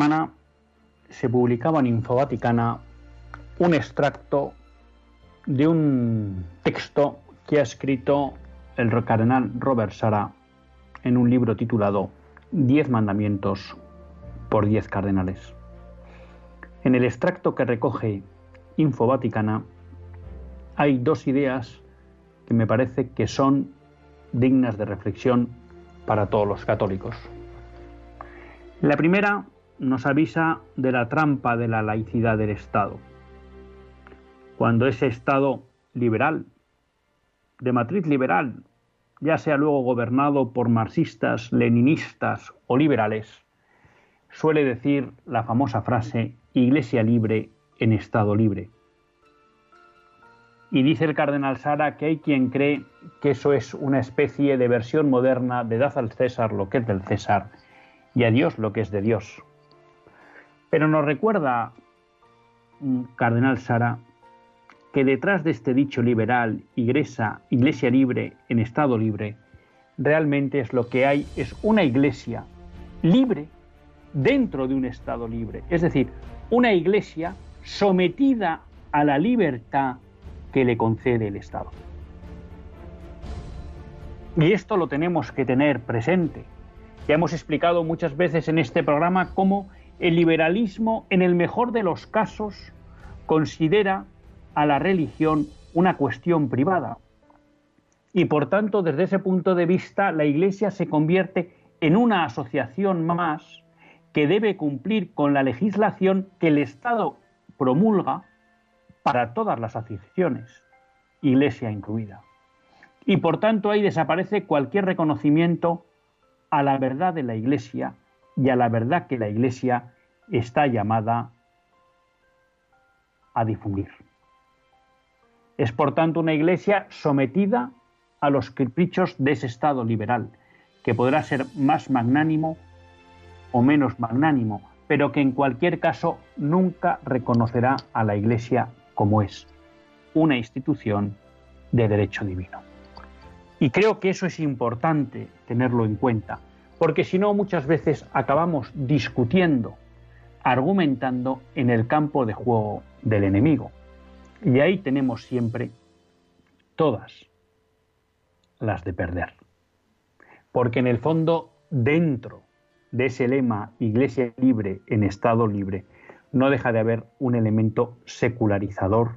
Semana se publicaba en Infovaticana un extracto de un texto que ha escrito el cardenal Robert Sara en un libro titulado Diez mandamientos por diez cardenales. En el extracto que recoge Infovaticana hay dos ideas que me parece que son dignas de reflexión para todos los católicos. La primera nos avisa de la trampa de la laicidad del Estado. Cuando ese Estado liberal, de matriz liberal, ya sea luego gobernado por marxistas, leninistas o liberales, suele decir la famosa frase Iglesia libre en Estado libre. Y dice el cardenal Sara que hay quien cree que eso es una especie de versión moderna de dad al César lo que es del César y a Dios lo que es de Dios. Pero nos recuerda, mm, Cardenal Sara, que detrás de este dicho liberal, iglesia, iglesia libre en estado libre, realmente es lo que hay, es una iglesia libre dentro de un estado libre. Es decir, una iglesia sometida a la libertad que le concede el Estado. Y esto lo tenemos que tener presente. Ya hemos explicado muchas veces en este programa cómo el liberalismo, en el mejor de los casos, considera a la religión una cuestión privada. Y por tanto, desde ese punto de vista, la Iglesia se convierte en una asociación más que debe cumplir con la legislación que el Estado promulga para todas las aficiones, Iglesia incluida. Y por tanto ahí desaparece cualquier reconocimiento a la verdad de la Iglesia y a la verdad que la Iglesia está llamada a difundir. Es por tanto una Iglesia sometida a los caprichos de ese Estado liberal, que podrá ser más magnánimo o menos magnánimo, pero que en cualquier caso nunca reconocerá a la Iglesia como es, una institución de derecho divino. Y creo que eso es importante tenerlo en cuenta, porque si no muchas veces acabamos discutiendo, argumentando en el campo de juego del enemigo. Y ahí tenemos siempre todas las de perder. Porque en el fondo, dentro de ese lema Iglesia libre en Estado libre, no deja de haber un elemento secularizador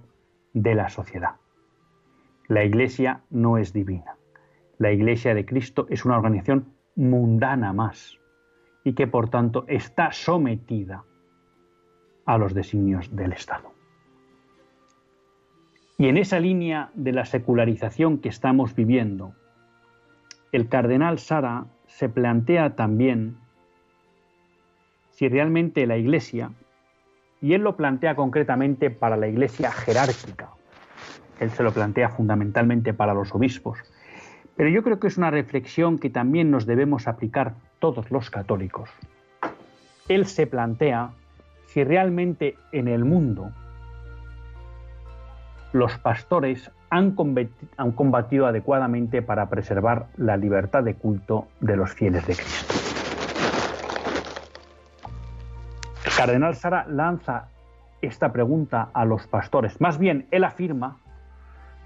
de la sociedad. La Iglesia no es divina. La Iglesia de Cristo es una organización mundana más y que por tanto está sometida a los designios del Estado. Y en esa línea de la secularización que estamos viviendo, el cardenal Sara se plantea también si realmente la Iglesia, y él lo plantea concretamente para la Iglesia jerárquica, él se lo plantea fundamentalmente para los obispos, pero yo creo que es una reflexión que también nos debemos aplicar todos los católicos. Él se plantea si realmente en el mundo los pastores han combatido, adecuadamente para preservar la libertad de culto de los fieles de Cristo. El cardenal Sara lanza esta pregunta a los pastores. Más bien, él afirma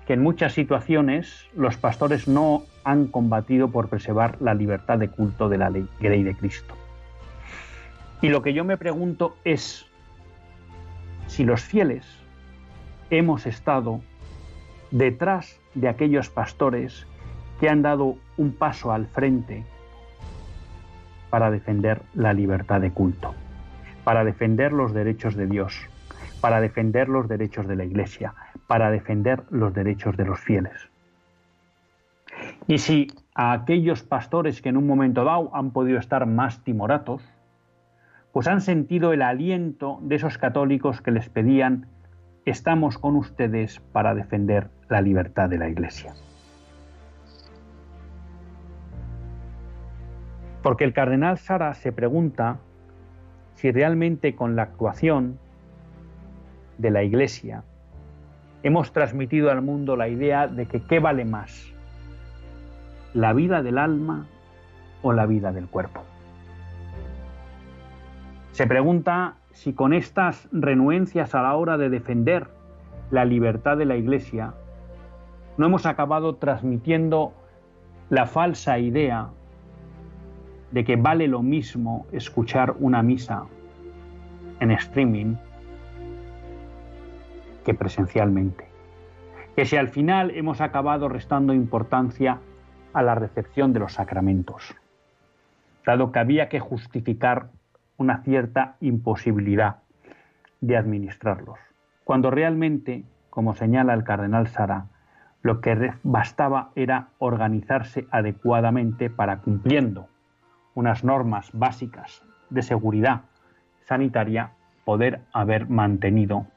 que en muchas situaciones los pastores no han combatido por preservar la libertad de culto de la ley, ley de Cristo. Y lo que yo me pregunto es si los fieles hemos estado detrás de aquellos pastores que han dado un paso al frente para defender la libertad de culto, para defender los derechos de Dios, para defender los derechos de la Iglesia, para defender los derechos de los fieles. Y si a aquellos pastores que en un momento dado han podido estar más timoratos, pues han sentido el aliento de esos católicos que les pedían, estamos con ustedes para defender la libertad de la Iglesia. Porque el cardenal Sara se pregunta si realmente con la actuación de la Iglesia hemos transmitido al mundo la idea de que qué vale más, la vida del alma o la vida del cuerpo. Se pregunta si con estas renuencias a la hora de defender la libertad de la Iglesia no hemos acabado transmitiendo la falsa idea de que vale lo mismo escuchar una misa en streaming que presencialmente. Que si al final hemos acabado restando importancia a la recepción de los sacramentos, dado que había que justificar una cierta imposibilidad de administrarlos, cuando realmente, como señala el cardenal Sara, lo que bastaba era organizarse adecuadamente para cumpliendo unas normas básicas de seguridad sanitaria, poder haber mantenido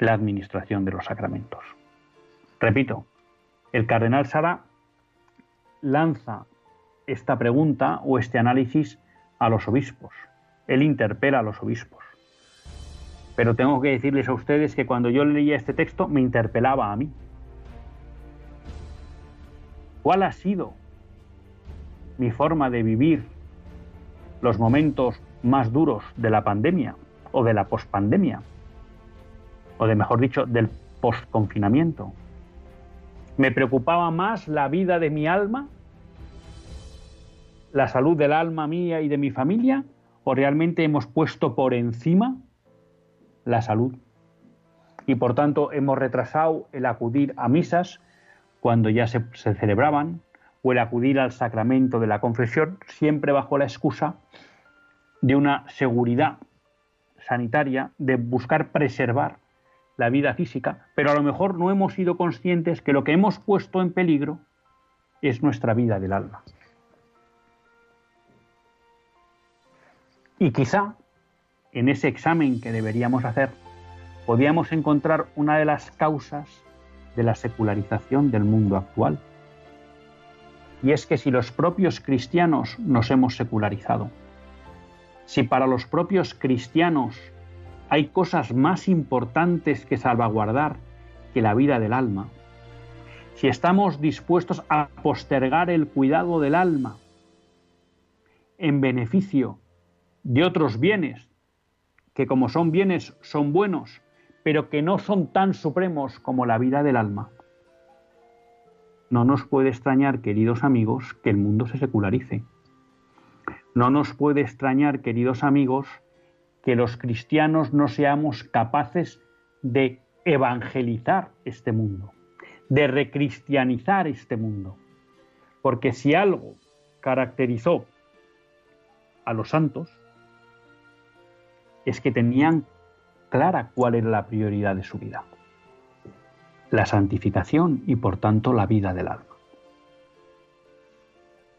la administración de los sacramentos. Repito, el cardenal Sara lanza esta pregunta o este análisis a los obispos. Él interpela a los obispos. Pero tengo que decirles a ustedes que cuando yo leía este texto me interpelaba a mí. ¿Cuál ha sido mi forma de vivir los momentos más duros de la pandemia o de la pospandemia, o de mejor dicho, del postconfinamiento. Me preocupaba más la vida de mi alma, la salud del alma mía y de mi familia, o realmente hemos puesto por encima la salud. Y por tanto hemos retrasado el acudir a misas cuando ya se, se celebraban, o el acudir al sacramento de la confesión, siempre bajo la excusa de una seguridad sanitaria, de buscar preservar la vida física, pero a lo mejor no hemos sido conscientes que lo que hemos puesto en peligro es nuestra vida del alma. Y quizá en ese examen que deberíamos hacer, podíamos encontrar una de las causas de la secularización del mundo actual. Y es que si los propios cristianos nos hemos secularizado, si para los propios cristianos hay cosas más importantes que salvaguardar que la vida del alma, si estamos dispuestos a postergar el cuidado del alma en beneficio de otros bienes, que como son bienes son buenos, pero que no son tan supremos como la vida del alma, no nos puede extrañar, queridos amigos, que el mundo se secularice. No nos puede extrañar, queridos amigos, que los cristianos no seamos capaces de evangelizar este mundo, de recristianizar este mundo. Porque si algo caracterizó a los santos, es que tenían clara cuál era la prioridad de su vida. La santificación y por tanto la vida del alma.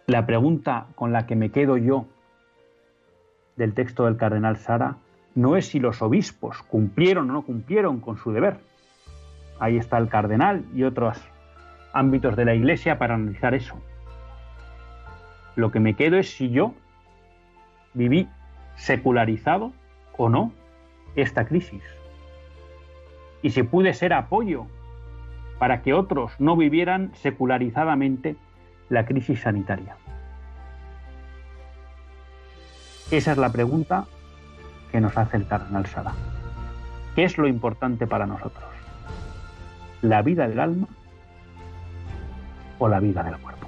La pregunta con la que me quedo yo del texto del cardenal Sara no es si los obispos cumplieron o no cumplieron con su deber. Ahí está el cardenal y otros ámbitos de la Iglesia para analizar eso. Lo que me quedo es si yo viví secularizado o no esta crisis. Y si pude ser apoyo para que otros no vivieran secularizadamente la crisis sanitaria. Esa es la pregunta que nos hace el cardenal Sara. ¿Qué es lo importante para nosotros? ¿La vida del alma o la vida del cuerpo?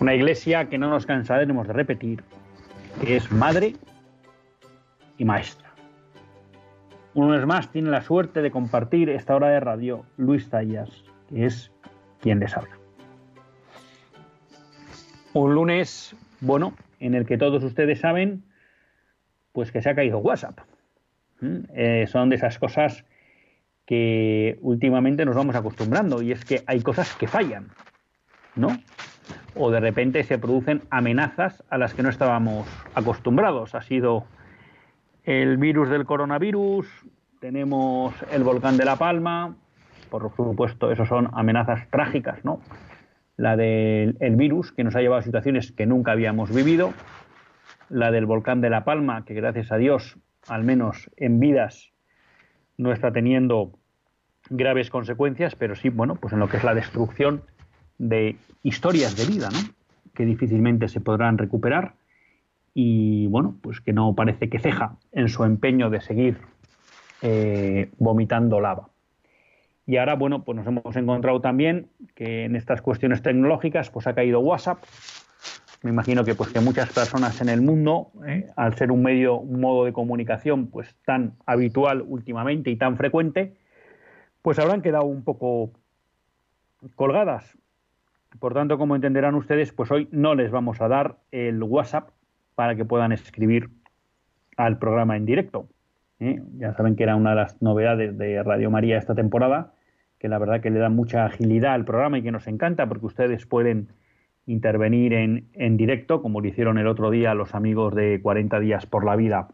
Una iglesia que no nos cansaremos de repetir, que es madre y maestra. Uno vez más tiene la suerte de compartir esta hora de radio Luis Tallas, que es quien les habla. Un lunes, bueno, en el que todos ustedes saben, pues que se ha caído WhatsApp. ¿Mm? Eh, son de esas cosas que últimamente nos vamos acostumbrando y es que hay cosas que fallan, ¿no? O de repente se producen amenazas a las que no estábamos acostumbrados. Ha sido el virus del coronavirus, tenemos el volcán de La Palma, por supuesto, eso son amenazas trágicas, ¿no? La del virus, que nos ha llevado a situaciones que nunca habíamos vivido, la del volcán de La Palma, que gracias a Dios, al menos en vidas, no está teniendo graves consecuencias, pero sí, bueno, pues en lo que es la destrucción de historias de vida, ¿no? que difícilmente se podrán recuperar y bueno, pues que no parece que ceja en su empeño de seguir eh, vomitando lava. Y ahora, bueno, pues nos hemos encontrado también que en estas cuestiones tecnológicas pues ha caído WhatsApp. Me imagino que pues que muchas personas en el mundo, eh, al ser un medio, un modo de comunicación pues tan habitual últimamente y tan frecuente, pues habrán quedado un poco colgadas por tanto, como entenderán ustedes, pues hoy no les vamos a dar el WhatsApp para que puedan escribir al programa en directo. ¿eh? Ya saben que era una de las novedades de Radio María esta temporada, que la verdad que le da mucha agilidad al programa y que nos encanta porque ustedes pueden intervenir en, en directo, como lo hicieron el otro día los amigos de 40 días por la vida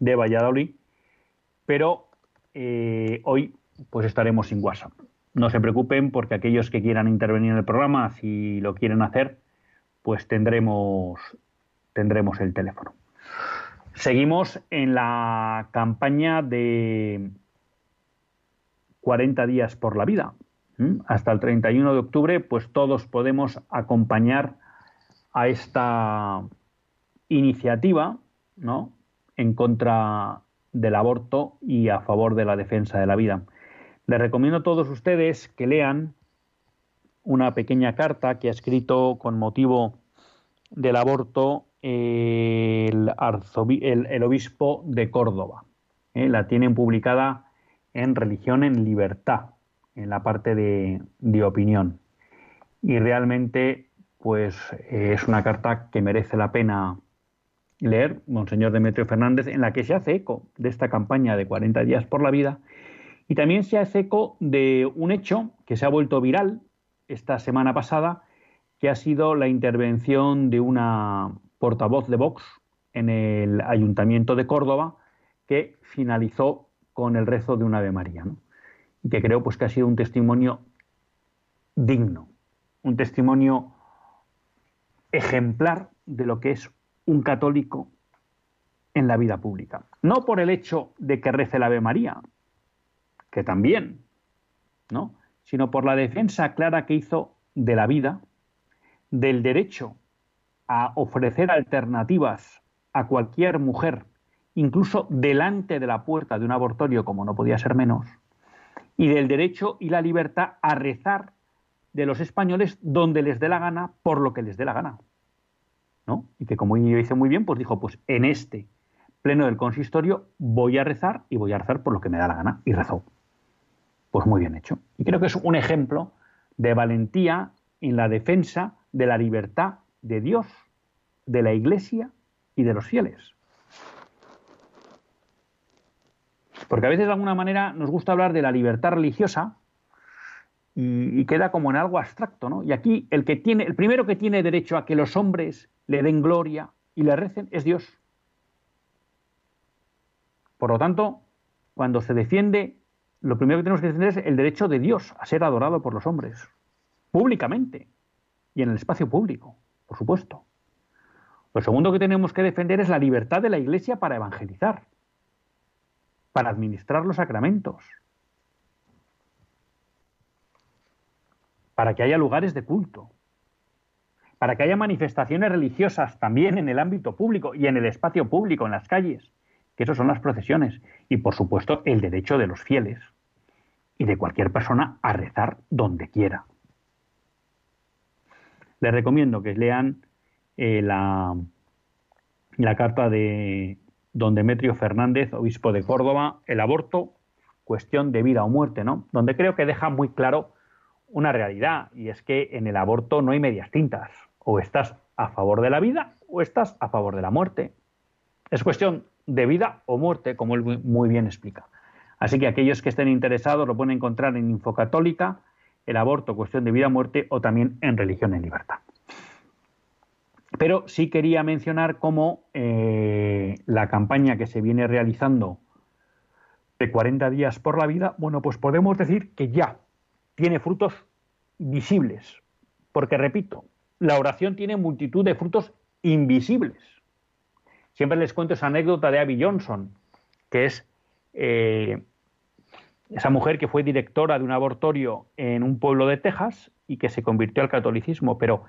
de Valladolid, pero eh, hoy pues estaremos sin WhatsApp no se preocupen porque aquellos que quieran intervenir en el programa, si lo quieren hacer, pues tendremos, tendremos el teléfono. Seguimos en la campaña de 40 días por la vida. Hasta el 31 de octubre, pues todos podemos acompañar a esta iniciativa, ¿no? En contra del aborto y a favor de la defensa de la vida. Les recomiendo a todos ustedes que lean una pequeña carta que ha escrito con motivo del aborto el, obispo de Córdoba. ¿eh? La tienen publicada en Religión en Libertad, en la parte de, opinión. Y realmente, pues es una carta que merece la pena leer, Monseñor Demetrio Fernández, en la que se hace eco de esta campaña de 40 días por la vida y también se hace eco de un hecho que se ha vuelto viral esta semana pasada, que ha sido la intervención de una portavoz de Vox en el Ayuntamiento de Córdoba, que finalizó con el rezo de una Ave María, y que creo pues, que ha sido un testimonio digno, un testimonio ejemplar de lo que es un católico en la vida pública. No por el hecho de que rece la Ave María, que también, ¿no? Sino por la defensa clara que hizo de la vida, del derecho a ofrecer alternativas a cualquier mujer, incluso delante de la puerta de un abortorio, como no podía ser menos, y del derecho y la libertad a rezar de los españoles donde les dé la gana, por lo que les dé la gana. ¿no? Y que como yo hice muy bien, pues dijo, pues en este pleno del consistorio voy a rezar y voy a rezar por lo que me da la gana. Y rezó pues muy bien hecho. Y creo que es un ejemplo de valentía en la defensa de la libertad de Dios, de la Iglesia y de los fieles. Porque a veces de alguna manera nos gusta hablar de la libertad religiosa y, queda como en algo abstracto, ¿no? Y aquí el que tiene, el primero que tiene derecho a que los hombres le den gloria y le recen es Dios. Por lo tanto, cuando se defiende lo primero que tenemos que defender es el derecho de Dios a ser adorado por los hombres, públicamente. y en el espacio público, por supuesto. Lo segundo que tenemos que defender es la libertad de la Iglesia para evangelizar, para administrar los sacramentos, para que haya lugares de culto, para que haya manifestaciones religiosas también en el ámbito público y en el espacio público, en las calles, que eso son las procesiones, y por supuesto el derecho de los fieles y de cualquier persona a rezar donde quiera. Les recomiendo que lean eh, la, la carta de don Demetrio Fernández, obispo de Córdoba, el aborto, cuestión de vida o muerte, ¿no? Donde creo que deja muy claro una realidad, y es que en el aborto no hay medias tintas. O estás a favor de la vida o estás a favor de la muerte. Es cuestión de vida o muerte, como él muy bien explica. Así que aquellos que estén interesados lo pueden encontrar en Infocatólica, el aborto, cuestión de vida o muerte, o también en Religión en Libertad. Pero sí quería mencionar cómo eh, la campaña que se viene realizando de 40 días por la vida, bueno, pues podemos decir que ya tiene frutos visibles. Porque, repito, la oración tiene multitud de frutos invisibles. Siempre les cuento esa anécdota de Abby Johnson, que es eh, esa mujer que fue directora de un abortorio en un pueblo de Texas y que se convirtió al catolicismo, pero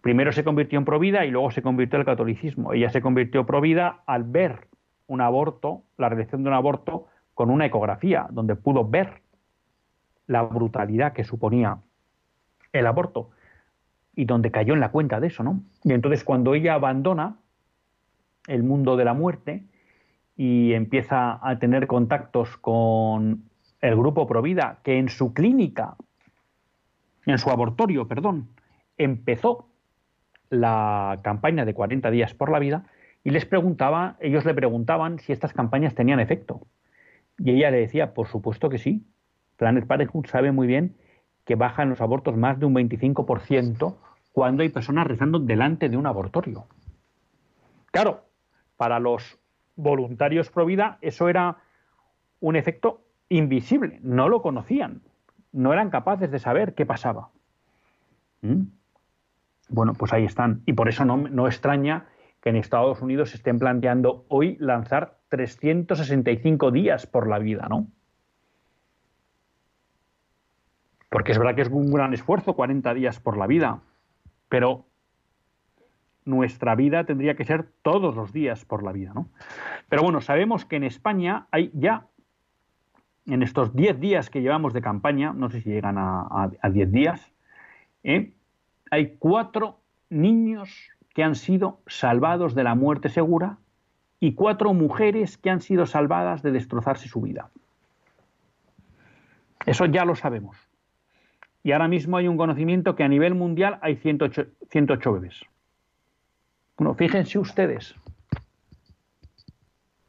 primero se convirtió en provida y luego se convirtió al catolicismo. Ella se convirtió provida al ver un aborto, la realización de un aborto con una ecografía, donde pudo ver la brutalidad que suponía el aborto y donde cayó en la cuenta de eso, ¿no? Y entonces cuando ella abandona el mundo de la muerte y empieza a tener contactos con el grupo Provida, que en su clínica, en su abortorio, perdón, empezó la campaña de 40 días por la vida y les preguntaba, ellos le preguntaban si estas campañas tenían efecto. Y ella le decía, por supuesto que sí. Planet Parenthood sabe muy bien que bajan los abortos más de un 25% cuando hay personas rezando delante de un abortorio. Claro, para los voluntarios pro vida eso era un efecto invisible, no lo conocían, no eran capaces de saber qué pasaba. ¿Mm? Bueno, pues ahí están. Y por eso no, no extraña que en Estados Unidos se estén planteando hoy lanzar 365 días por la vida, ¿no? Porque es verdad que es un gran esfuerzo 40 días por la vida, pero nuestra vida tendría que ser todos los días por la vida, ¿no? Pero bueno, sabemos que en España hay ya, en estos 10 días que llevamos de campaña, no sé si llegan a 10 días, ¿eh? hay cuatro niños que han sido salvados de la muerte segura y cuatro mujeres que han sido salvadas de destrozarse su vida. Eso ya lo sabemos. Y ahora mismo hay un conocimiento que a nivel mundial hay 108, bebés. Bueno, fíjense ustedes,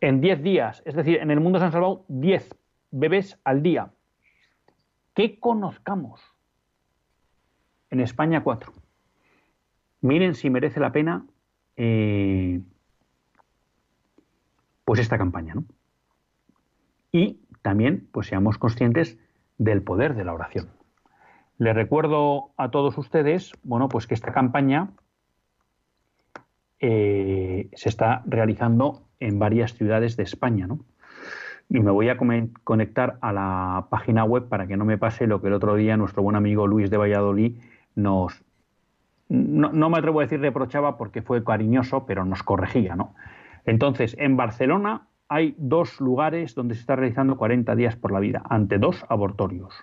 en 10 días, es decir, en el mundo se han salvado 10 bebés al día. ¿Qué conozcamos. En España 4. Miren si merece la pena eh, pues esta campaña, ¿no? Y también pues seamos conscientes del poder de la oración. Les recuerdo a todos ustedes, bueno, pues que esta campaña eh, se está realizando en varias ciudades de España, ¿no? Y me voy a conectar a la página web para que no me pase lo que el otro día nuestro buen amigo Luis de Valladolid nos, no, no, me atrevo a decir reprochaba porque fue cariñoso, pero nos corregía, ¿no? Entonces, en Barcelona hay dos lugares donde se está realizando 40 días por la vida, ante dos abortorios.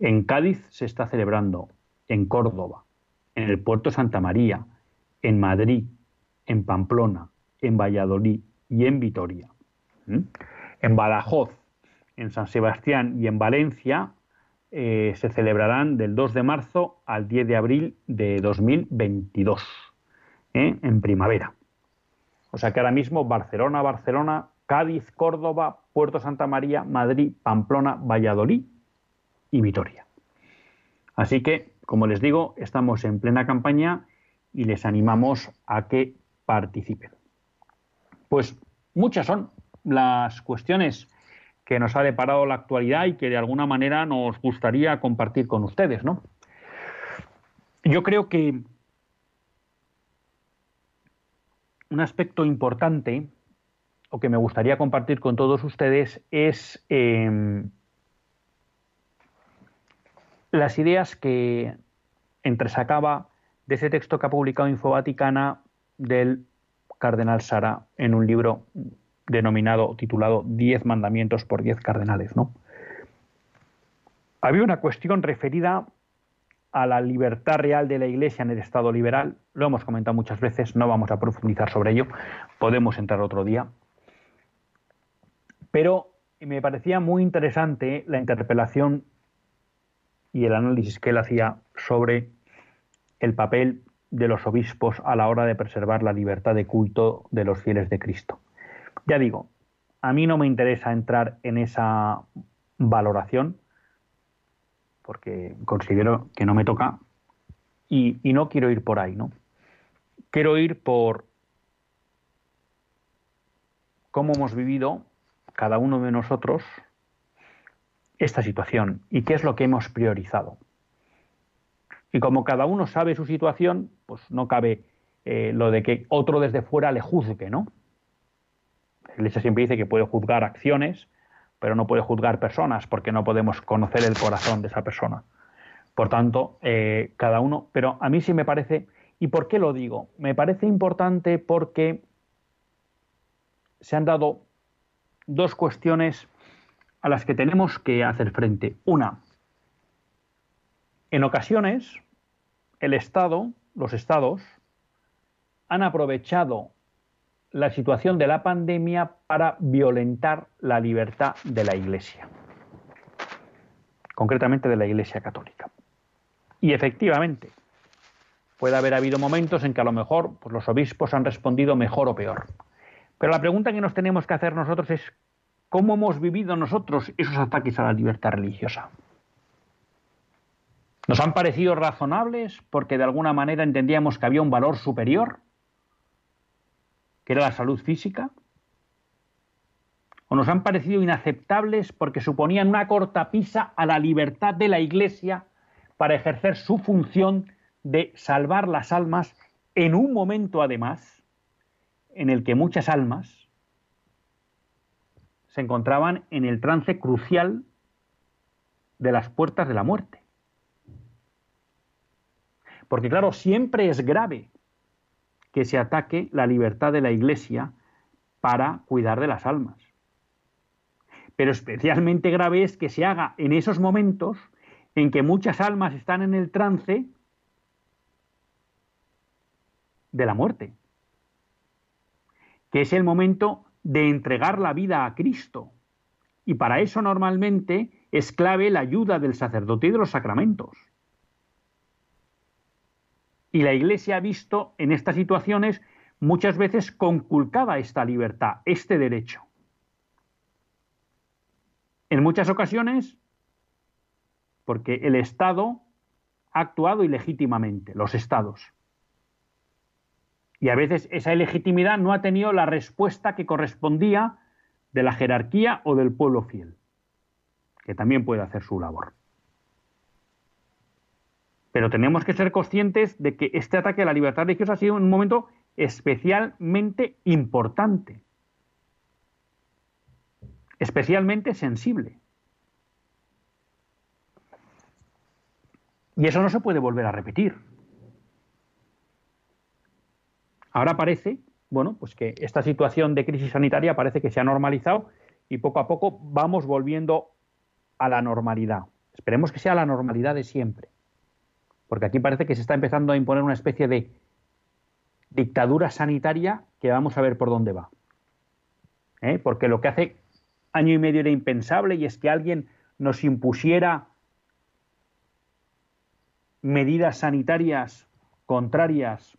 En Cádiz se está celebrando, en Córdoba, en el puerto Santa María, en Madrid, en Pamplona, en Valladolid y en Vitoria. En Badajoz, en San Sebastián y en Valencia eh, se celebrarán del 2 de marzo al 10 de abril de 2022, ¿eh? en primavera. O sea que ahora mismo Barcelona, Barcelona, Cádiz, Córdoba, Puerto Santa María, Madrid, Pamplona, Valladolid y Vitoria. Así que, como les digo, estamos en plena campaña y les animamos a que participen. Pues muchas son las cuestiones que nos ha deparado la actualidad y que de alguna manera nos gustaría compartir con ustedes, ¿no? Yo creo que un aspecto importante o que me gustaría compartir con todos ustedes es em, las ideas que entresacaba de ese texto que ha publicado Infovaticana del cardenal Sara en un libro denominado, titulado Diez mandamientos por diez cardenales. ¿no? Había una cuestión referida a la libertad real de la Iglesia en el Estado liberal. Lo hemos comentado muchas veces, no vamos a profundizar sobre ello, podemos entrar otro día. Pero me parecía muy interesante la interpelación y el análisis que él hacía sobre el papel de los obispos a la hora de preservar la libertad de culto de los fieles de Cristo. Ya digo, a mí no me interesa entrar en esa valoración, porque considero que no me toca y, no quiero ir por ahí, ¿no? Quiero ir por cómo hemos vivido cada uno de nosotros esta situación y qué es lo que hemos priorizado. Y como cada uno sabe su situación, pues no cabe eh, lo de que otro desde fuera le juzgue, ¿no? La Iglesia siempre dice que puede juzgar acciones, pero no puede juzgar personas porque no podemos conocer el corazón de esa persona. Por tanto, eh, cada uno, pero a mí sí me parece, ¿y por qué lo digo? Me parece importante porque se han dado dos cuestiones a las que tenemos que hacer frente. Una, en ocasiones el Estado, los Estados, han aprovechado la situación de la pandemia para violentar la libertad de la Iglesia, concretamente de la Iglesia Católica. Y efectivamente, puede haber habido momentos en que a lo mejor pues, los obispos han respondido mejor o peor. Pero la pregunta que nos tenemos que hacer nosotros es, ¿cómo hemos vivido nosotros esos ataques a la libertad religiosa? ¿Nos han parecido razonables porque de alguna manera entendíamos que había un valor superior, que era la salud física? ¿O nos han parecido inaceptables porque suponían una cortapisa a la libertad de la Iglesia para ejercer su función de salvar las almas en un momento además en el que muchas almas se encontraban en el trance crucial de las puertas de la muerte? Porque claro, siempre es grave que se ataque la libertad de la Iglesia para cuidar de las almas. Pero especialmente grave es que se haga en esos momentos en que muchas almas están en el trance de la muerte, que es el momento de entregar la vida a Cristo. Y para eso normalmente es clave la ayuda del sacerdote y de los sacramentos. Y la Iglesia ha visto en estas situaciones muchas veces conculcada esta libertad, este derecho. En muchas ocasiones, porque el Estado ha actuado ilegítimamente, los Estados. Y a veces esa ilegitimidad no ha tenido la respuesta que correspondía de la jerarquía o del pueblo fiel, que también puede hacer su labor. Pero tenemos que ser conscientes de que este ataque a la libertad religiosa ha sido un momento especialmente importante, especialmente sensible. Y eso no se puede volver a repetir. Ahora parece, bueno, pues que esta situación de crisis sanitaria parece que se ha normalizado y poco a poco vamos volviendo a la normalidad. Esperemos que sea la normalidad de siempre porque aquí parece que se está empezando a imponer una especie de dictadura sanitaria que vamos a ver por dónde va. ¿Eh? Porque lo que hace año y medio era impensable y es que alguien nos impusiera medidas sanitarias contrarias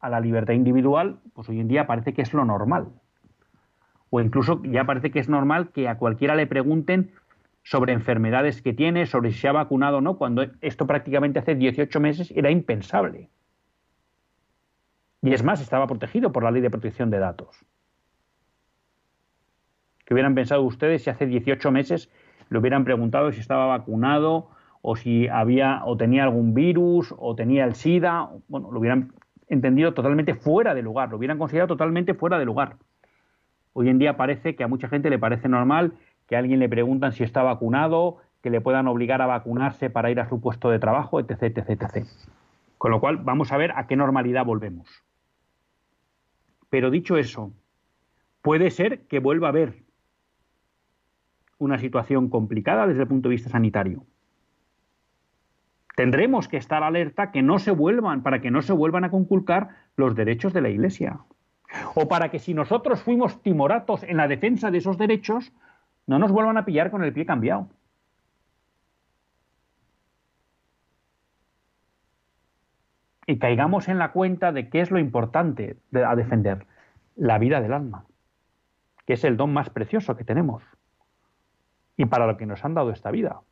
a la libertad individual, pues hoy en día parece que es lo normal. O incluso ya parece que es normal que a cualquiera le pregunten sobre enfermedades que tiene, sobre si se ha vacunado o no, cuando esto prácticamente hace 18 meses era impensable. Y es más, estaba protegido por la ley de protección de datos. ¿Qué hubieran pensado ustedes si hace 18 meses le hubieran preguntado si estaba vacunado o si había o tenía algún virus o tenía el SIDA, bueno, lo hubieran entendido totalmente fuera de lugar, lo hubieran considerado totalmente fuera de lugar. Hoy en día parece que a mucha gente le parece normal que a alguien le preguntan si está vacunado, que le puedan obligar a vacunarse para ir a su puesto de trabajo, etc, etc. Con lo cual, vamos a ver a qué normalidad volvemos. Pero dicho eso, puede ser que vuelva a haber una situación complicada desde el punto de vista sanitario. Tendremos que estar alerta que no se vuelvan, para que no se vuelvan a conculcar los derechos de la Iglesia. O para que si nosotros fuimos timoratos en la defensa de esos derechos, no nos vuelvan a pillar con el pie cambiado. Y caigamos en la cuenta de qué es lo importante a defender, la vida del alma, que es el don más precioso que tenemos. Y para lo que nos han dado esta vida,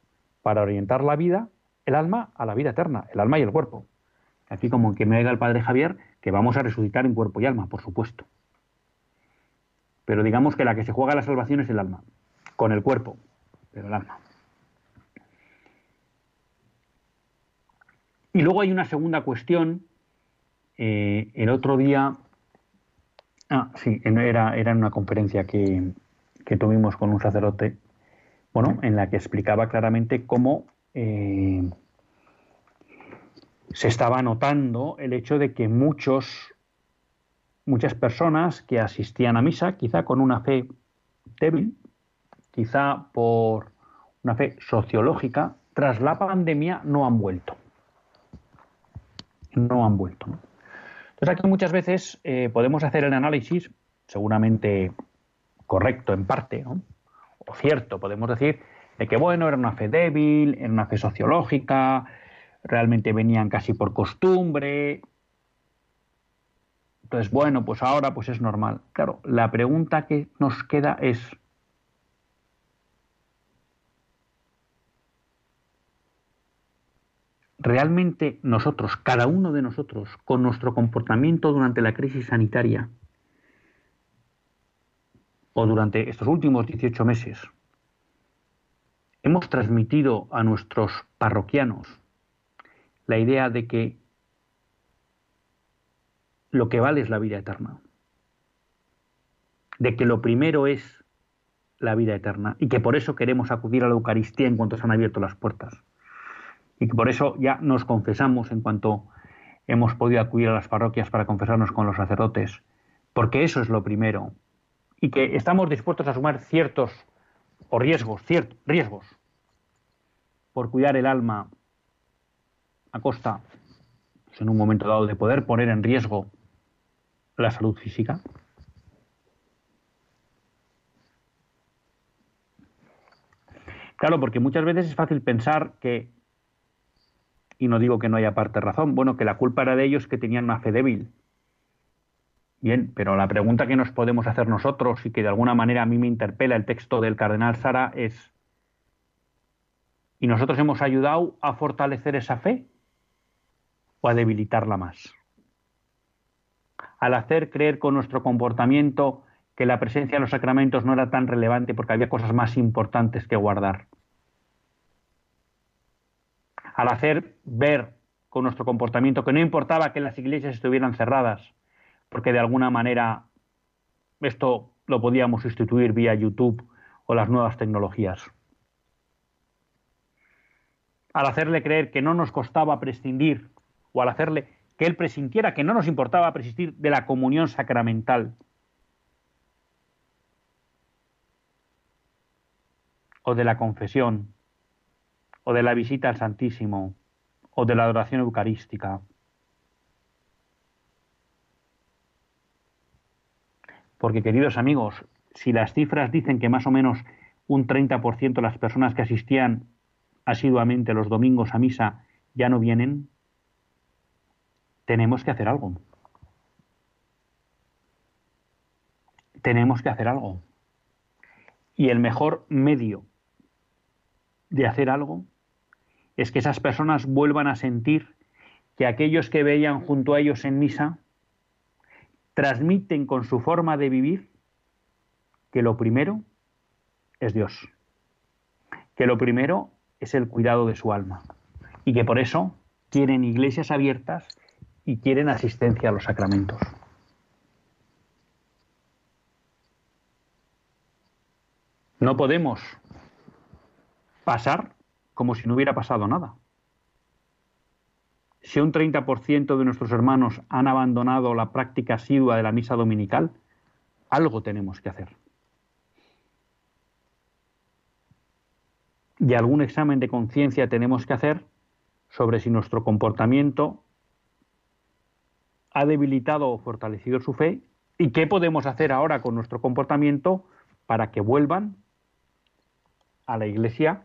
para orientar la vida, el alma a la vida eterna, el alma y el cuerpo. Así como que me diga el padre Javier que vamos a resucitar en cuerpo y alma, por supuesto. Pero digamos que la que se juega la salvación es el alma, con el cuerpo, pero el alma. Y luego hay una segunda cuestión. Eh, el otro día, ah, sí, era, era en una conferencia que, que, tuvimos con un sacerdote, bueno, en la que explicaba claramente cómo eh, se estaba notando el hecho de que muchos, muchas personas que asistían a misa, quizá con una fe débil, quizá por una fe sociológica, tras la pandemia no han vuelto. No han vuelto. Entonces aquí muchas veces eh, podemos hacer el análisis, seguramente correcto en parte, o cierto, podemos decir, de que bueno, era una fe débil, era una fe sociológica, realmente venían casi por costumbre. Entonces, bueno, pues ahora pues es normal. Claro, la pregunta que nos queda es, ¿realmente nosotros, cada uno de nosotros, con nuestro comportamiento durante la crisis sanitaria o durante estos últimos 18 meses, hemos transmitido a nuestros parroquianos la idea de que lo que vale es la vida eterna, de que lo primero es la vida eterna y que por eso queremos acudir a la Eucaristía en cuanto se han abierto las puertas y que por eso ya nos confesamos en cuanto hemos podido acudir a las parroquias para confesarnos con los sacerdotes, porque eso es lo primero y que estamos dispuestos a asumir ciertos o riesgos, ciertos riesgos por cuidar el alma a costa, pues, en un momento dado, de poder poner en riesgo la salud física? Claro, porque muchas veces es fácil pensar que, y no digo que no haya parte razón, bueno, que la culpa era de ellos que tenían una fe débil. Bien, pero la pregunta que nos podemos hacer nosotros y que de alguna manera a mí me interpela el texto del cardenal Sara es, ¿y nosotros hemos ayudado a fortalecer esa fe? o a debilitarla más. Al hacer creer con nuestro comportamiento que la presencia de los sacramentos no era tan relevante porque había cosas más importantes que guardar. Al hacer ver con nuestro comportamiento que no importaba que las iglesias estuvieran cerradas, porque de alguna manera esto lo podíamos sustituir vía YouTube o las nuevas tecnologías. Al hacerle creer que no nos costaba prescindir o al hacerle que él presintiera que no nos importaba presistir de la comunión sacramental. o de la confesión, o de la visita al Santísimo, o de la adoración eucarística. Porque, queridos amigos, si las cifras dicen que más o menos un 30% de las personas que asistían asiduamente los domingos a misa ya no vienen, tenemos que hacer algo. Tenemos que hacer algo. Y el mejor medio de hacer algo es que esas personas vuelvan a sentir que aquellos que veían junto a ellos en misa transmiten con su forma de vivir que lo primero es Dios, que lo primero es el cuidado de su alma y que por eso quieren iglesias abiertas y quieren asistencia a los sacramentos. No podemos pasar como si no hubiera pasado nada. Si un 30% de nuestros hermanos han abandonado la práctica asidua de la misa dominical, algo tenemos que hacer. Y algún examen de conciencia tenemos que hacer sobre si nuestro comportamiento ha debilitado o fortalecido su fe y qué podemos hacer ahora con nuestro comportamiento para que vuelvan a la iglesia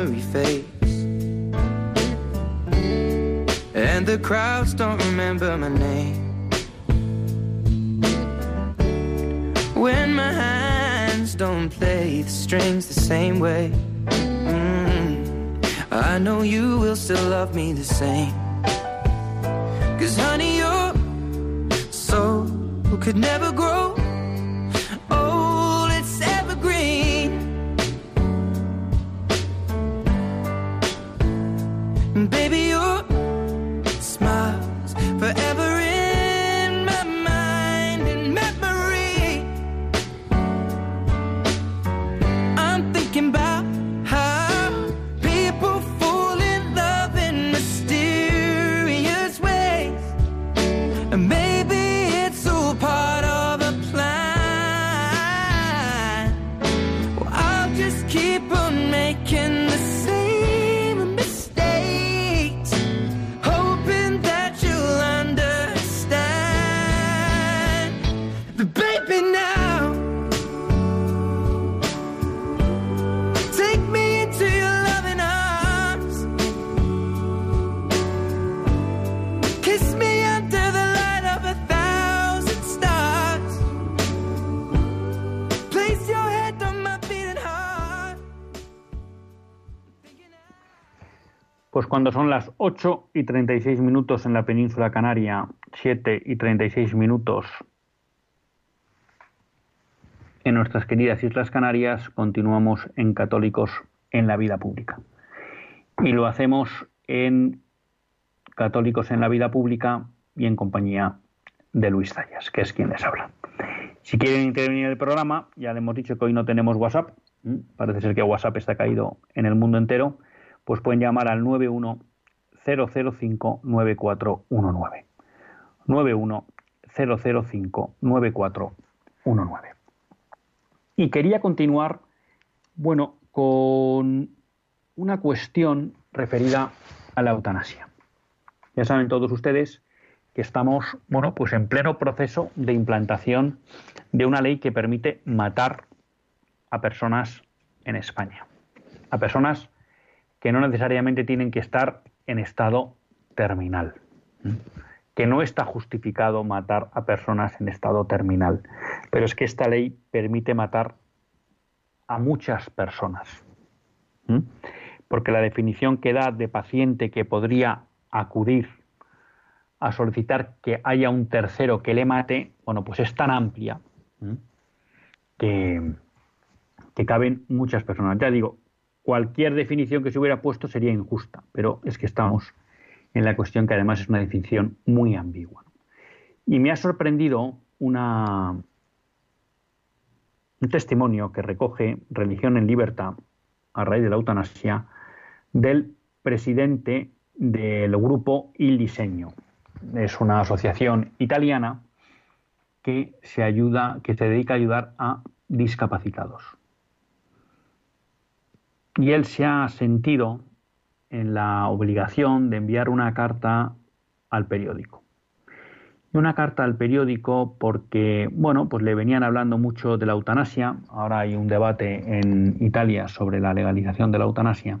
memory fades. Cuando son las 8 y 36 minutos en la península canaria, 7 y 36 minutos en nuestras queridas Islas Canarias, continuamos en Católicos en la Vida Pública. Y lo hacemos en Católicos en la Vida Pública y en compañía de Luis Zayas, que es quien les habla. Si quieren intervenir en el programa, ya le hemos dicho que hoy no tenemos WhatsApp, ¿m? parece ser que WhatsApp está caído en el mundo entero, pues pueden llamar al 910059419. 910059419. Y quería continuar, bueno, con una cuestión referida a la eutanasia. Ya saben todos ustedes que estamos, bueno, pues en pleno proceso de implantación de una ley que permite matar a personas en España. A personas que no necesariamente tienen que estar en estado terminal. Que no está justificado matar a personas en estado terminal. Pero es que esta ley permite matar a muchas personas. Porque la definición que da de paciente que podría acudir a solicitar que haya un tercero que le mate, bueno, pues es tan amplia que, que caben muchas personas. Ya digo, cualquier definición que se hubiera puesto sería injusta, pero es que estamos en la cuestión que además es una definición muy ambigua. Y me ha sorprendido un testimonio que recoge Religión en Libertad a raíz de la eutanasia del presidente del grupo Il Diseño. Es una asociación italiana que se ayuda, que se dedica a ayudar a discapacitados. Y él se ha sentido en la obligación de enviar una carta al periódico. Y una carta al periódico porque, bueno, pues le venían hablando mucho de la eutanasia. Ahora hay un debate en Italia sobre la legalización de la eutanasia.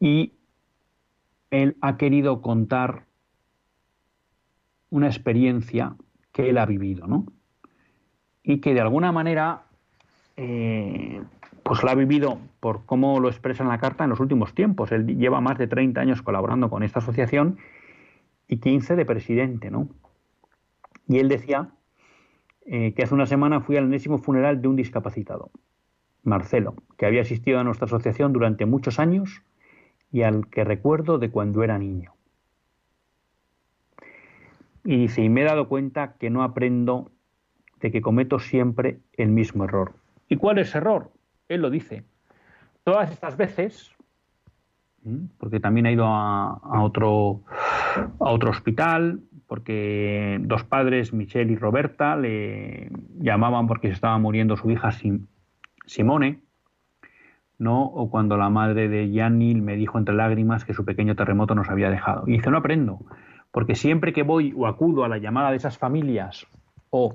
Y él ha querido contar una experiencia que él ha vivido, ¿no? Y que de alguna manera eh, pues la ha vivido por cómo lo expresa en la carta en los últimos tiempos. Él lleva más de 30 años colaborando con esta asociación y 15 de presidente, ¿no? Y él decía eh, que hace una semana fui al enésimo funeral de un discapacitado, Marcelo, que había asistido a nuestra asociación durante muchos años y al que recuerdo de cuando era niño. Y dice, y me he dado cuenta que no aprendo de que cometo siempre el mismo error. ¿Y cuál es error? Él lo dice. Todas estas veces, porque también ha ido a, otro, a otro hospital, porque dos padres, Michelle y Roberta, le llamaban porque se estaba muriendo su hija Simone, ¿no? O cuando la madre de Gianni me dijo entre lágrimas que su pequeño terremoto nos había dejado. Y dice, no aprendo, porque siempre que voy o acudo a la llamada de esas familias o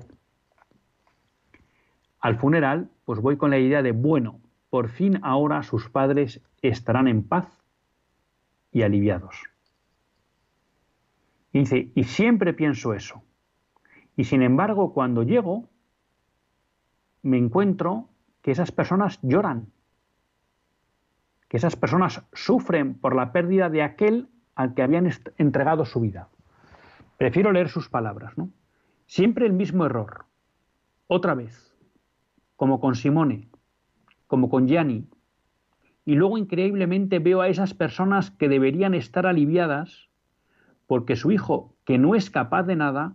al funeral, pues voy con la idea de, bueno, por fin ahora sus padres estarán en paz y aliviados. Y dice, y siempre pienso eso. Y sin embargo, cuando llego, me encuentro que esas personas lloran, que esas personas sufren por la pérdida de aquel al que habían entregado su vida. Prefiero leer sus palabras, ¿no? Siempre el mismo error. Otra vez como con Simone, como con Gianni. Y luego increíblemente veo a esas personas que deberían estar aliviadas porque su hijo, que no es capaz de nada,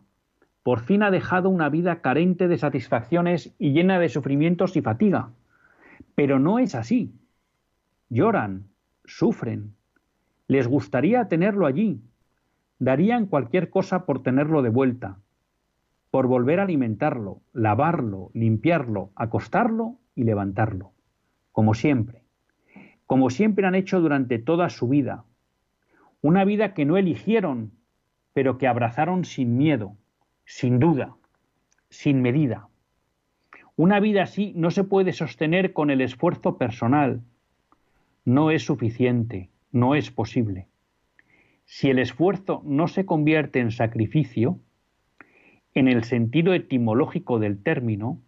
por fin ha dejado una vida carente de satisfacciones y llena de sufrimientos y fatiga. Pero no es así. Lloran, sufren. Les gustaría tenerlo allí. Darían cualquier cosa por tenerlo de vuelta por volver a alimentarlo, lavarlo, limpiarlo, acostarlo y levantarlo, como siempre, como siempre han hecho durante toda su vida, una vida que no eligieron, pero que abrazaron sin miedo, sin duda, sin medida. Una vida así no se puede sostener con el esfuerzo personal. No es suficiente, no es posible. Si el esfuerzo no se convierte en sacrificio, en el sentido etimológico del término,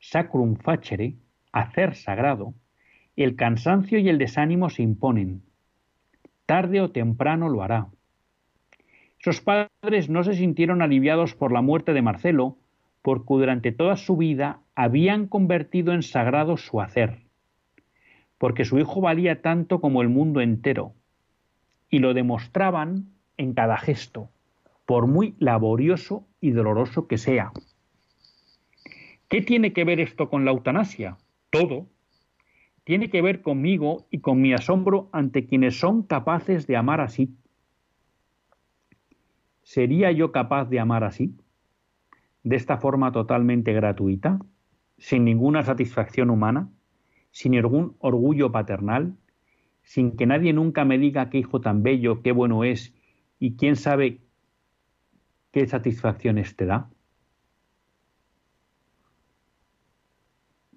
sacrum facere, hacer sagrado, el cansancio y el desánimo se imponen. Tarde o temprano lo hará. Esos padres no se sintieron aliviados por la muerte de Marcelo, porque durante toda su vida habían convertido en sagrado su hacer, porque su hijo valía tanto como el mundo entero, y lo demostraban en cada gesto, por muy laborioso y doloroso que sea. ¿Qué tiene que ver esto con la eutanasia? Todo. Tiene que ver conmigo y con mi asombro ante quienes son capaces de amar así. ¿Sería yo capaz de amar así? ¿De esta forma totalmente gratuita? ¿Sin ninguna satisfacción humana? ¿Sin ningún orgullo paternal? ¿Sin que nadie nunca me diga qué hijo tan bello, qué bueno es y quién sabe ¿qué satisfacciones te da?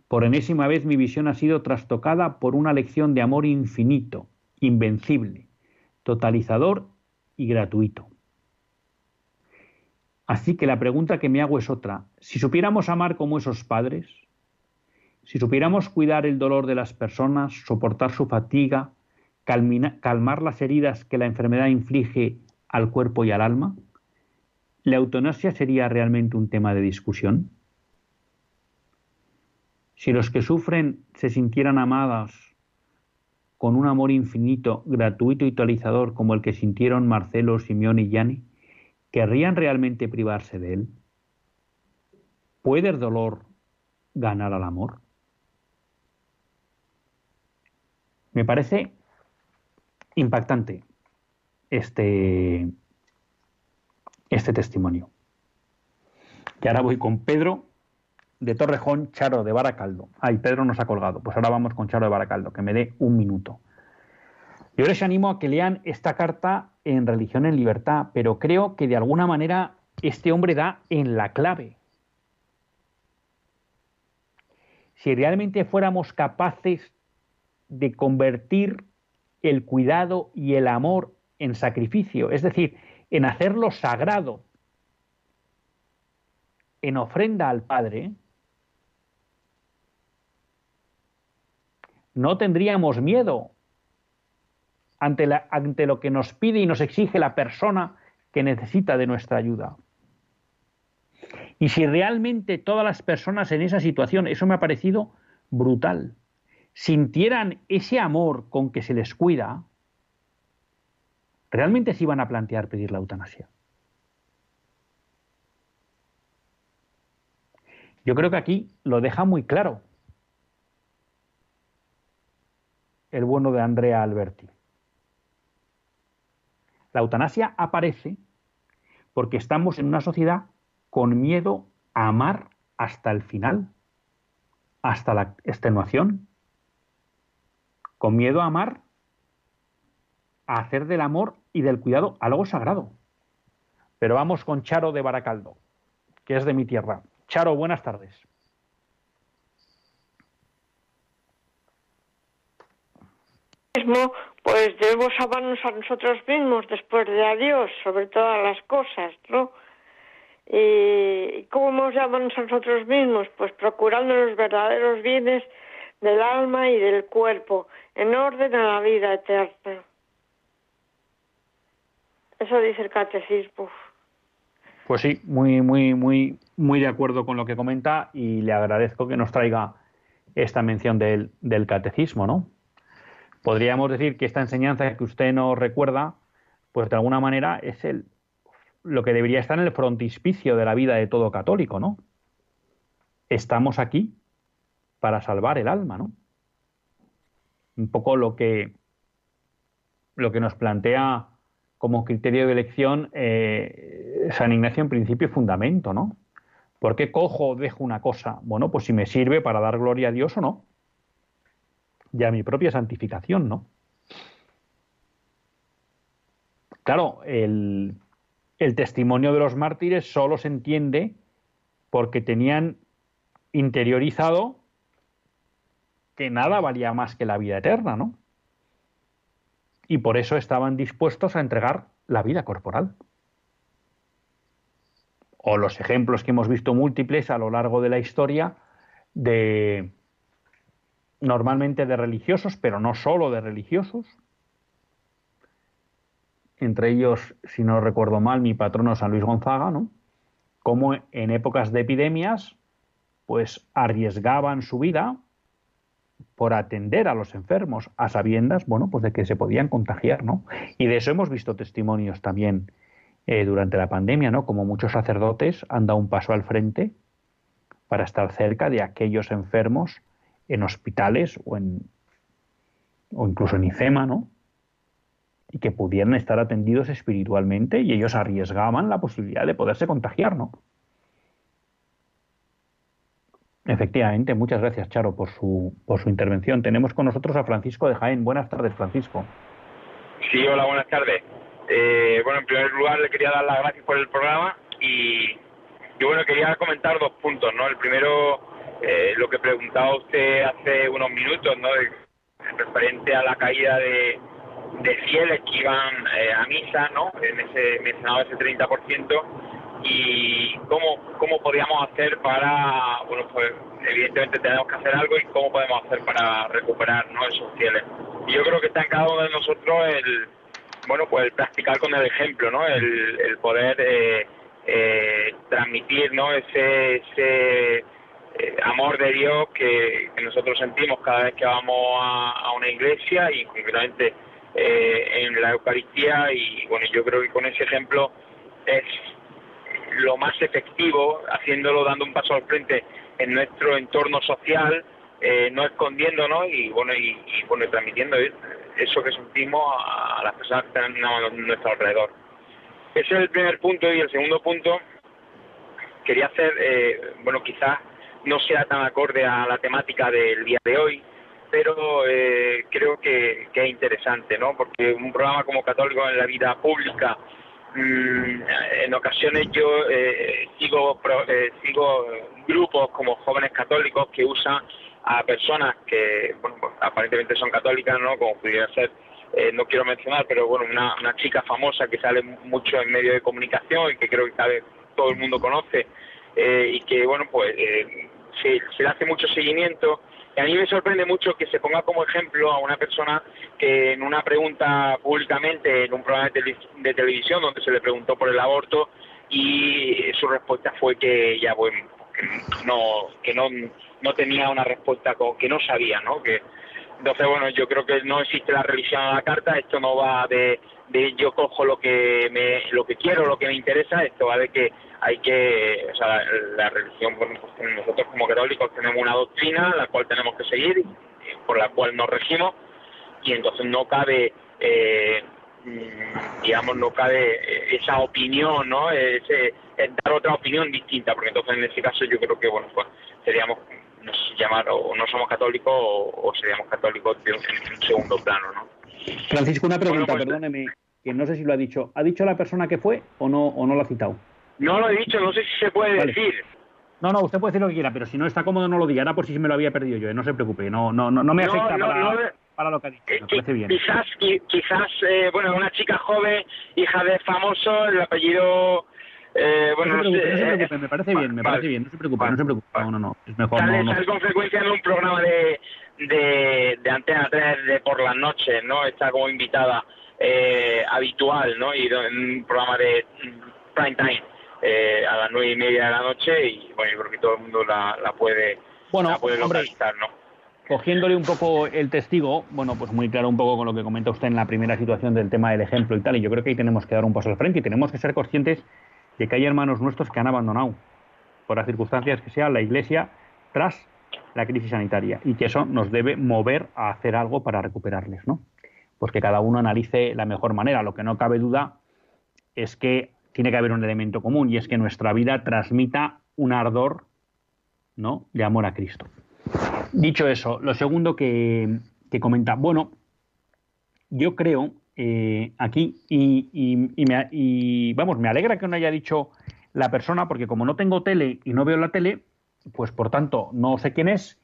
Por enésima vez mi visión ha sido trastocada por una lección de amor infinito, invencible, totalizador y gratuito. Así que la pregunta que me hago es otra. Si supiéramos amar como esos padres, si supiéramos cuidar el dolor de las personas, soportar su fatiga, calmar las heridas que la enfermedad inflige al cuerpo y al alma, ¿la eutanasia sería realmente un tema de discusión? Si los que sufren se sintieran amadas con un amor infinito, gratuito y totalizador como el que sintieron Marcelo, Simeón y Yanni, ¿querrían realmente privarse de él? ¿Puede el dolor ganar al amor? Me parece impactante este, este testimonio. Y ahora voy con Pedro de Torrejón, Charo de Baracaldo. Ay, Pedro nos ha colgado. Pues ahora vamos con Charo de Baracaldo, que me dé un minuto. Yo les animo a que lean esta carta en Religión en Libertad, pero creo que de alguna manera este hombre da en la clave. Si realmente fuéramos capaces de convertir el cuidado y el amor en sacrificio, es decir, en hacerlo sagrado, en ofrenda al Padre, no tendríamos miedo ante, lo que nos pide y nos exige la persona que necesita de nuestra ayuda. Y si realmente todas las personas en esa situación, eso me ha parecido brutal, sintieran ese amor con que se les cuida, realmente se iban a plantear pedir la eutanasia. Yo creo que aquí lo deja muy claro el bueno de Andrea Alberti. La eutanasia aparece porque estamos en una sociedad con miedo a amar hasta el final, hasta la extenuación, con miedo a amar, a hacer del amor y del cuidado algo sagrado. Pero vamos con Charo de Baracaldo, que es de mi tierra. Charo, buenas tardes. pues debemos amarnos a nosotros mismos después de a Dios, sobre todas las cosas, ¿no? ¿Y cómo nos amamos a nosotros mismos? Pues procurando los verdaderos bienes del alma y del cuerpo, en orden a la vida eterna. Eso dice el catecismo. Pues sí, muy, muy, muy, muy de acuerdo con lo que comenta y le agradezco que nos traiga esta mención del, del catecismo, ¿no? Podríamos decir que esta enseñanza que usted nos recuerda, pues de alguna manera es el, lo que debería estar en el frontispicio de la vida de todo católico, ¿no? Estamos aquí para salvar el alma, ¿no? Un poco lo que, lo que nos plantea como criterio de elección eh, San Ignacio en principio y fundamento, ¿no? ¿Por qué cojo o dejo una cosa? Bueno, pues si me sirve para dar gloria a Dios o no. Y a mi propia santificación, ¿no? Claro, el, el testimonio de los mártires solo se entiende porque tenían interiorizado que nada valía más que la vida eterna, ¿no? Y por eso estaban dispuestos a entregar la vida corporal. O los ejemplos que hemos visto múltiples a lo largo de la historia de normalmente de religiosos, pero no solo de religiosos. Entre ellos, si no recuerdo mal, mi patrono San Luis Gonzaga, ¿no? Como en épocas de epidemias, pues arriesgaban su vida por atender a los enfermos a sabiendas, bueno, pues de que se podían contagiar, ¿no? Y de eso hemos visto testimonios también eh, durante la pandemia, ¿no? Como muchos sacerdotes han dado un paso al frente para estar cerca de aquellos enfermos en hospitales o incluso en IFEMA, ¿no? Y que pudieran estar atendidos espiritualmente y ellos arriesgaban la posibilidad de poderse contagiar, ¿no? Efectivamente, muchas gracias, Charo, por su, por su intervención. Tenemos con nosotros a Francisco de Jaén. Buenas tardes, Francisco. Sí, hola, buenas tardes. Eh, bueno, en primer lugar, le quería dar las gracias por el programa Y, bueno, quería comentar dos puntos, ¿no? El primero, eh, lo que preguntaba usted hace unos minutos, ¿no? referente a la caída de, de fieles que iban eh, a misa, ¿no? En ese mencionado ese 30% y cómo cómo podíamos hacer para, bueno, pues evidentemente tenemos que hacer algo y cómo podemos hacer para recuperar, ¿no? Esos fieles. Y yo creo que está en cada uno de nosotros el, bueno, pues el practicar con el ejemplo, ¿no? El, el poder eh, eh, transmitir, ¿no? Ese, ese amor de Dios que, nosotros sentimos cada vez que vamos a, a una iglesia y concretamente eh, en la Eucaristía y bueno, yo creo que con ese ejemplo es lo más efectivo, haciéndolo dando un paso al frente en nuestro entorno social, eh, no escondiéndonos y bueno y, bueno transmitiendo eso que sentimos a, las personas que están a nuestro alrededor. Ese es el primer punto y el segundo punto quería hacer, eh, bueno quizás no sea tan acorde a la temática del día de hoy, pero eh, creo que, es interesante, ¿no? Porque un programa como Católico en la vida pública, mm, en ocasiones yo eh, sigo, eh, sigo grupos como jóvenes católicos que usan a personas que, bueno, pues, aparentemente son católicas, ¿no? Como pudiera ser, eh, no quiero mencionar, pero bueno, una, chica famosa que sale mucho en medios de comunicación y que creo que vez todo el mundo conoce y que, bueno, pues se, se le hace mucho seguimiento y a mí me sorprende mucho que se ponga como ejemplo a una persona que en una pregunta públicamente en un programa de, televisión donde se le preguntó por el aborto y su respuesta fue que ya bueno no que no no tenía una respuesta que no sabía no que entonces bueno yo creo que no existe la religión a la carta esto no va de, de yo cojo lo que me lo que quiero lo que me interesa esto va de que hay que, o sea, la, religión, pues nosotros como católicos tenemos una doctrina la cual tenemos que seguir, por la cual nos regimos, y entonces no cabe, eh, mm, digamos, no cabe eh, esa opinión, ¿no? Ese, dar otra opinión distinta, porque entonces en ese caso yo creo que, bueno, pues seríamos, no sé llamar, o no somos católicos o, seríamos católicos en, un segundo plano, ¿no? Francisco, una pregunta, pues, perdóneme, que no sé si lo ha dicho. ¿Ha dicho la persona que fue o no, o no lo ha citado? No lo he dicho, no sé si se puede decir. No, no, usted puede decir lo que quiera, pero si no está cómodo no lo diga. Era por si me lo había perdido yo, ¿eh? no se preocupe, no, no, no, me afecta para, lo que ha dicho. Me parece bien. Quizás, quizás eh, bueno, una chica joven, hija de famoso, el apellido... Eh, bueno, no se preocupe, no, se preocupe me parece bien, me parece bien, no se preocupe, no se preocupe. No, no, no, es mejor sale, no, sale con frecuencia en un programa de, de, de Antena 3 de por las noches, ¿no? Está como invitada eh, habitual, ¿no? Y en un programa de prime time. Eh, a las nueve y media de la noche y bueno, yo creo que todo el mundo la, puede, bueno, localizar, ¿no? Cogiéndole un poco el testigo, bueno, pues muy claro un poco con lo que comenta usted en la primera situación del tema del ejemplo y tal, y yo creo que ahí tenemos que dar un paso al frente y tenemos que ser conscientes de que hay hermanos nuestros que han abandonado, por las circunstancias que sean, la Iglesia tras la crisis sanitaria y que eso nos debe mover a hacer algo para recuperarles, ¿no? Pues que cada uno analice la mejor manera. Lo que no cabe duda es que tiene que haber un elemento común y es que nuestra vida transmita un ardor ¿no? de amor a Cristo. Dicho eso, lo segundo que, comenta, bueno, yo creo eh, aquí, y, me, y, vamos, me alegra que no haya dicho la persona, porque como no tengo tele y no veo la tele, pues por tanto no sé quién es,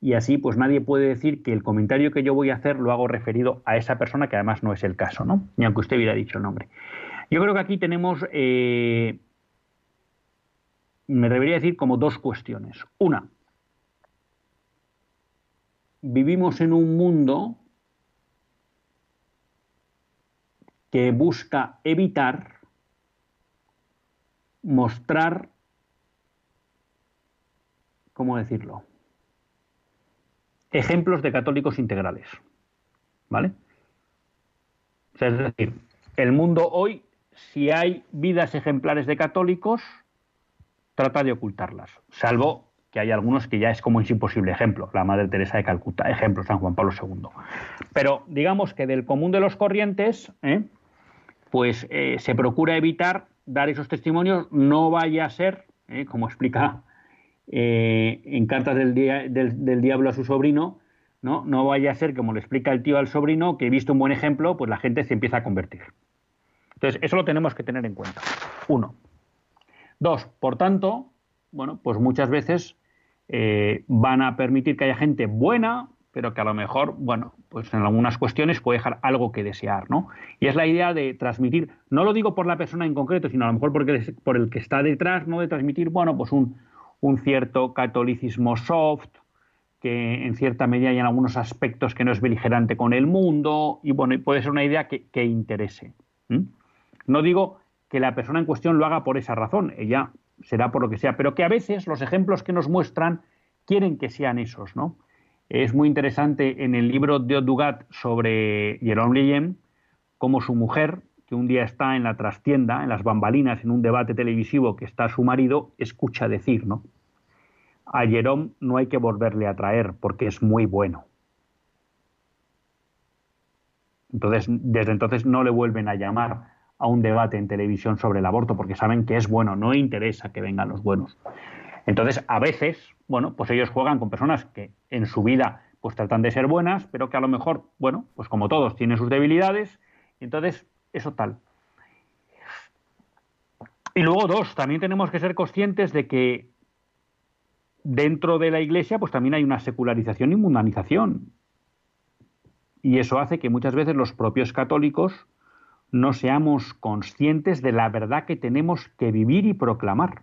y así pues nadie puede decir que el comentario que yo voy a hacer lo hago referido a esa persona, que además no es el caso, ¿no? Ni aunque usted hubiera dicho el nombre. Yo creo que aquí tenemos, eh, me debería decir, como dos cuestiones. Una, vivimos en un mundo que busca evitar mostrar, ¿cómo decirlo? Ejemplos de católicos integrales. ¿Vale? es decir, el mundo hoy si hay vidas ejemplares de católicos, trata de ocultarlas, salvo que hay algunos que ya es como es imposible. Ejemplo, la Madre Teresa de Calcuta, ejemplo, San Juan Pablo II. Pero digamos que del común de los corrientes, ¿eh? pues eh, se procura evitar dar esos testimonios, no vaya a ser, ¿eh? como explica en cartas del, del, diablo a su sobrino, ¿no? no vaya a ser, como le explica el tío al sobrino, que he visto un buen ejemplo, pues la gente se empieza a convertir. Entonces, eso lo tenemos que tener en cuenta. Uno. Dos, por tanto, bueno, pues muchas veces eh, van a permitir que haya gente buena, pero que a lo mejor, bueno, pues en algunas cuestiones puede dejar algo que desear, ¿no? Y es la idea de transmitir, no lo digo por la persona en concreto, sino a lo mejor porque, por el que está detrás, ¿no? De transmitir, bueno, pues un, un cierto catolicismo soft, que en cierta medida hay en algunos aspectos que no es beligerante con el mundo, y bueno, puede ser una idea que, que interese. No digo que la persona en cuestión lo haga por esa razón, ella será por lo que sea, pero que a veces los ejemplos que nos muestran quieren que sean esos, ¿no? Es muy interesante en el libro de Dugat sobre Jerome Leyen, cómo su mujer, que un día está en la trastienda, en las bambalinas, en un debate televisivo que está su marido, escucha decir, ¿no? A Jerome no hay que volverle a traer porque es muy bueno. Entonces, desde entonces no le vuelven a llamar a un debate en televisión sobre el aborto porque saben que es bueno, no interesa que vengan los buenos. Entonces, a veces, bueno, pues ellos juegan con personas que en su vida pues tratan de ser buenas, pero que a lo mejor, bueno, pues como todos tienen sus debilidades, entonces eso tal. Y luego dos, también tenemos que ser conscientes de que dentro de la Iglesia pues también hay una secularización y mundanización. Y eso hace que muchas veces los propios católicos no seamos conscientes de la verdad que tenemos que vivir y proclamar.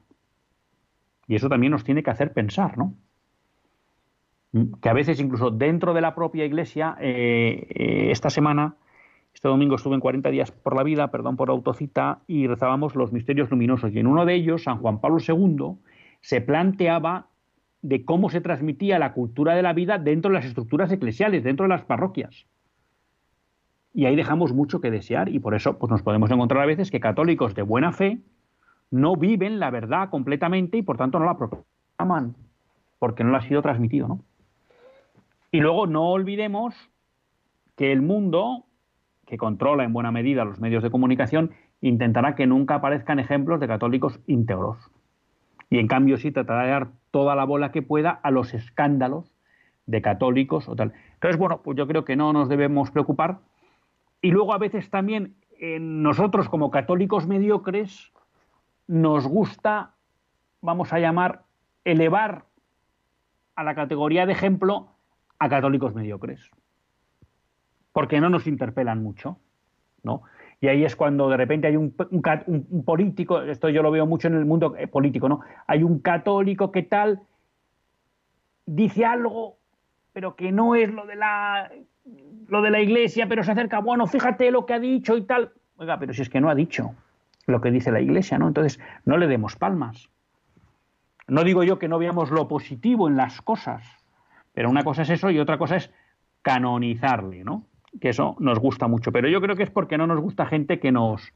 Y eso también nos tiene que hacer pensar, ¿no? Que a veces incluso dentro de la propia iglesia, eh, eh, esta semana, este domingo estuve en 40 días por la vida, perdón por autocita, y rezábamos los misterios luminosos. Y en uno de ellos, San Juan Pablo II se planteaba de cómo se transmitía la cultura de la vida dentro de las estructuras eclesiales, dentro de las parroquias y ahí dejamos mucho que desear y por eso pues, nos podemos encontrar a veces que católicos de buena fe no viven la verdad completamente y por tanto no la proclaman porque no la ha sido transmitido, ¿no? Y luego no olvidemos que el mundo, que controla en buena medida los medios de comunicación, intentará que nunca aparezcan ejemplos de católicos íntegros. Y en cambio sí tratará de dar toda la bola que pueda a los escándalos de católicos o tal. Entonces, bueno, pues yo creo que no nos debemos preocupar y luego a veces también nosotros como católicos mediocres nos gusta, vamos a llamar, elevar a la categoría de ejemplo a católicos mediocres. Porque no nos interpelan mucho, ¿no? Y ahí es cuando de repente hay un, político, esto yo lo veo mucho en el mundo eh, político, ¿no? Hay un católico que tal, dice algo, pero que no es lo de la lo de la iglesia, pero se acerca, bueno, fíjate lo que ha dicho y tal. Oiga, pero si es que no ha dicho lo que dice la iglesia, ¿no? Entonces, no le demos palmas. No digo yo que no veamos lo positivo en las cosas, pero una cosa es eso y otra cosa es canonizarle, ¿no? Que eso nos gusta mucho. Pero yo creo que es porque no nos gusta gente que nos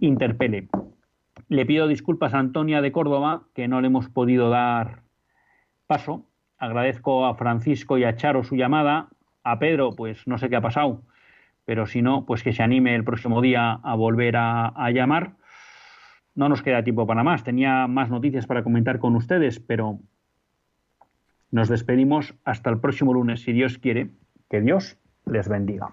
interpele. Le pido disculpas a Antonia de Córdoba, que no le hemos podido dar paso. Agradezco a Francisco y a Charo su llamada a Pedro, pues no sé qué ha pasado, pero si no, pues que se anime el próximo día a volver a, llamar. No nos queda tiempo para más. Tenía más noticias para comentar con ustedes, pero nos despedimos hasta el próximo lunes, si Dios quiere. Que Dios les bendiga.